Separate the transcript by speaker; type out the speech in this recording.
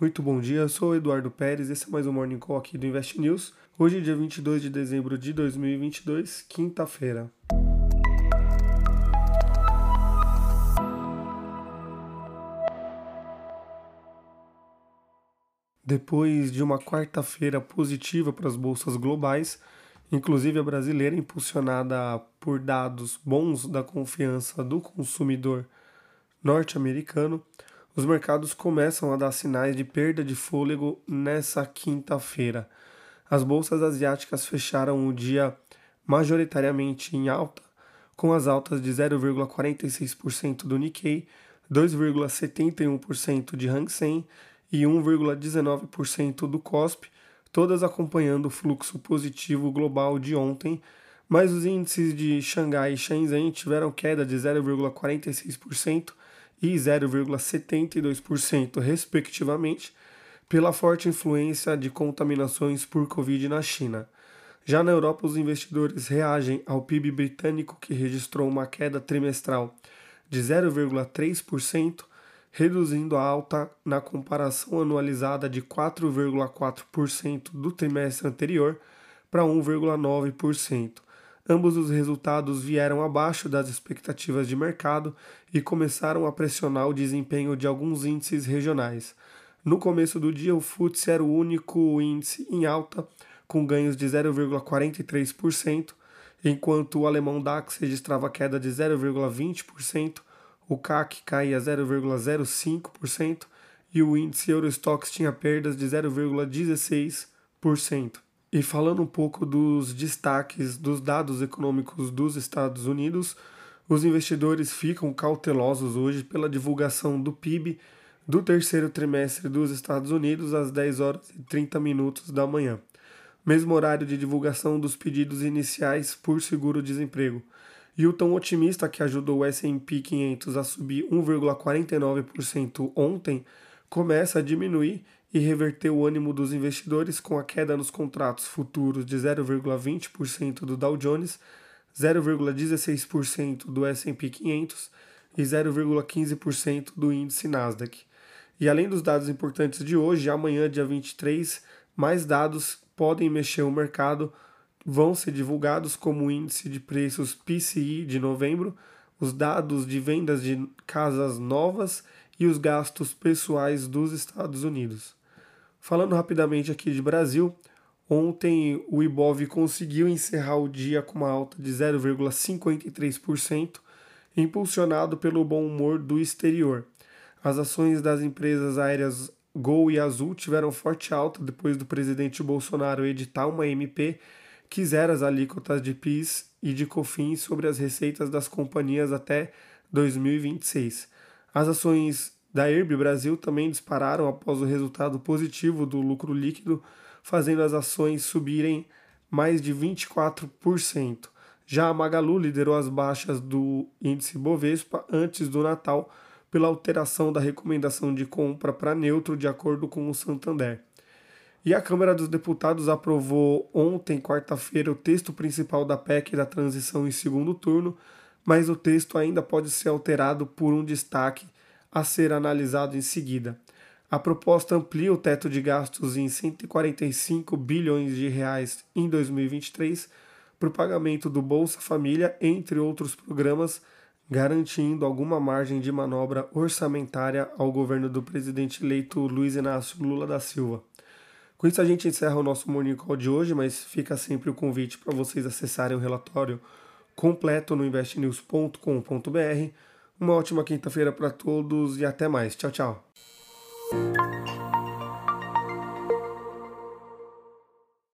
Speaker 1: Muito bom dia, eu sou Eduardo Pérez, esse é mais um Morning Call aqui do Invest News. Hoje, dia 22 de dezembro de 2022, quinta-feira. Depois de uma quarta-feira positiva para as bolsas globais, inclusive a brasileira, impulsionada por dados bons da confiança do consumidor norte-americano, os mercados começam a dar sinais de perda de fôlego nessa quinta-feira. As bolsas asiáticas fecharam o dia majoritariamente em alta, com as altas de 0,46% do Nikkei, 2,71% de Hang Seng e 1,19% do KOSP, todas acompanhando o fluxo positivo global de ontem, mas os índices de Xangai e Shenzhen tiveram queda de 0,46% e 0,72%, respectivamente, pela forte influência de contaminações por Covid na China. Já na Europa, os investidores reagem ao PIB britânico, que registrou uma queda trimestral de 0,3%, reduzindo a alta na comparação anualizada de 4,4% do trimestre anterior para 1,9%. Ambos os resultados vieram abaixo das expectativas de mercado e começaram a pressionar o desempenho de alguns índices regionais. No começo do dia, o FTSE era o único índice em alta, com ganhos de 0,43%, enquanto o alemão DAX registrava queda de 0,20%, o CAC caía 0,05% e o índice Eurostox tinha perdas de 0,16%. E falando um pouco dos destaques dos dados econômicos dos Estados Unidos, os investidores ficam cautelosos hoje pela divulgação do PIB do terceiro trimestre dos Estados Unidos às 10 horas e 30 minutos da manhã, mesmo horário de divulgação dos pedidos iniciais por seguro-desemprego. E o tão otimista que ajudou o S&P 500 a subir 1,49% ontem começa a diminuir e reverter o ânimo dos investidores com a queda nos contratos futuros de 0,20% do Dow Jones, 0,16% do S&P 500 e 0,15% do índice Nasdaq. E além dos dados importantes de hoje, amanhã, dia 23, mais dados podem mexer o mercado, vão ser divulgados como o índice de preços PCI de novembro, os dados de vendas de casas novas e os gastos pessoais dos Estados Unidos. Falando rapidamente aqui de Brasil, ontem o Ibov conseguiu encerrar o dia com uma alta de 0,53%, impulsionado pelo bom humor do exterior. As ações das empresas aéreas Gol e Azul tiveram forte alta depois do presidente Bolsonaro editar uma MP que zera as alíquotas de PIS e de COFINS sobre as receitas das companhias até 2026. As ações da Herb Brasil também dispararam após o resultado positivo do lucro líquido, fazendo as ações subirem mais de 24%. Já a Magalu liderou as baixas do índice Bovespa antes do Natal pela alteração da recomendação de compra para neutro de acordo com o Santander. E a Câmara dos Deputados aprovou ontem, quarta-feira, o texto principal da PEC da transição em segundo turno, mas o texto ainda pode ser alterado por um destaque a ser analisado em seguida. A proposta amplia o teto de gastos em 145 bilhões de reais em 2023 para o pagamento do Bolsa Família, entre outros programas, garantindo alguma margem de manobra orçamentária ao governo do presidente eleito Luiz Inácio Lula da Silva. Com isso a gente encerra o nosso Morning Call de hoje, mas fica sempre o convite para vocês acessarem o relatório completo no investnews.com.br uma ótima quinta-feira para todos e até mais. Tchau, tchau.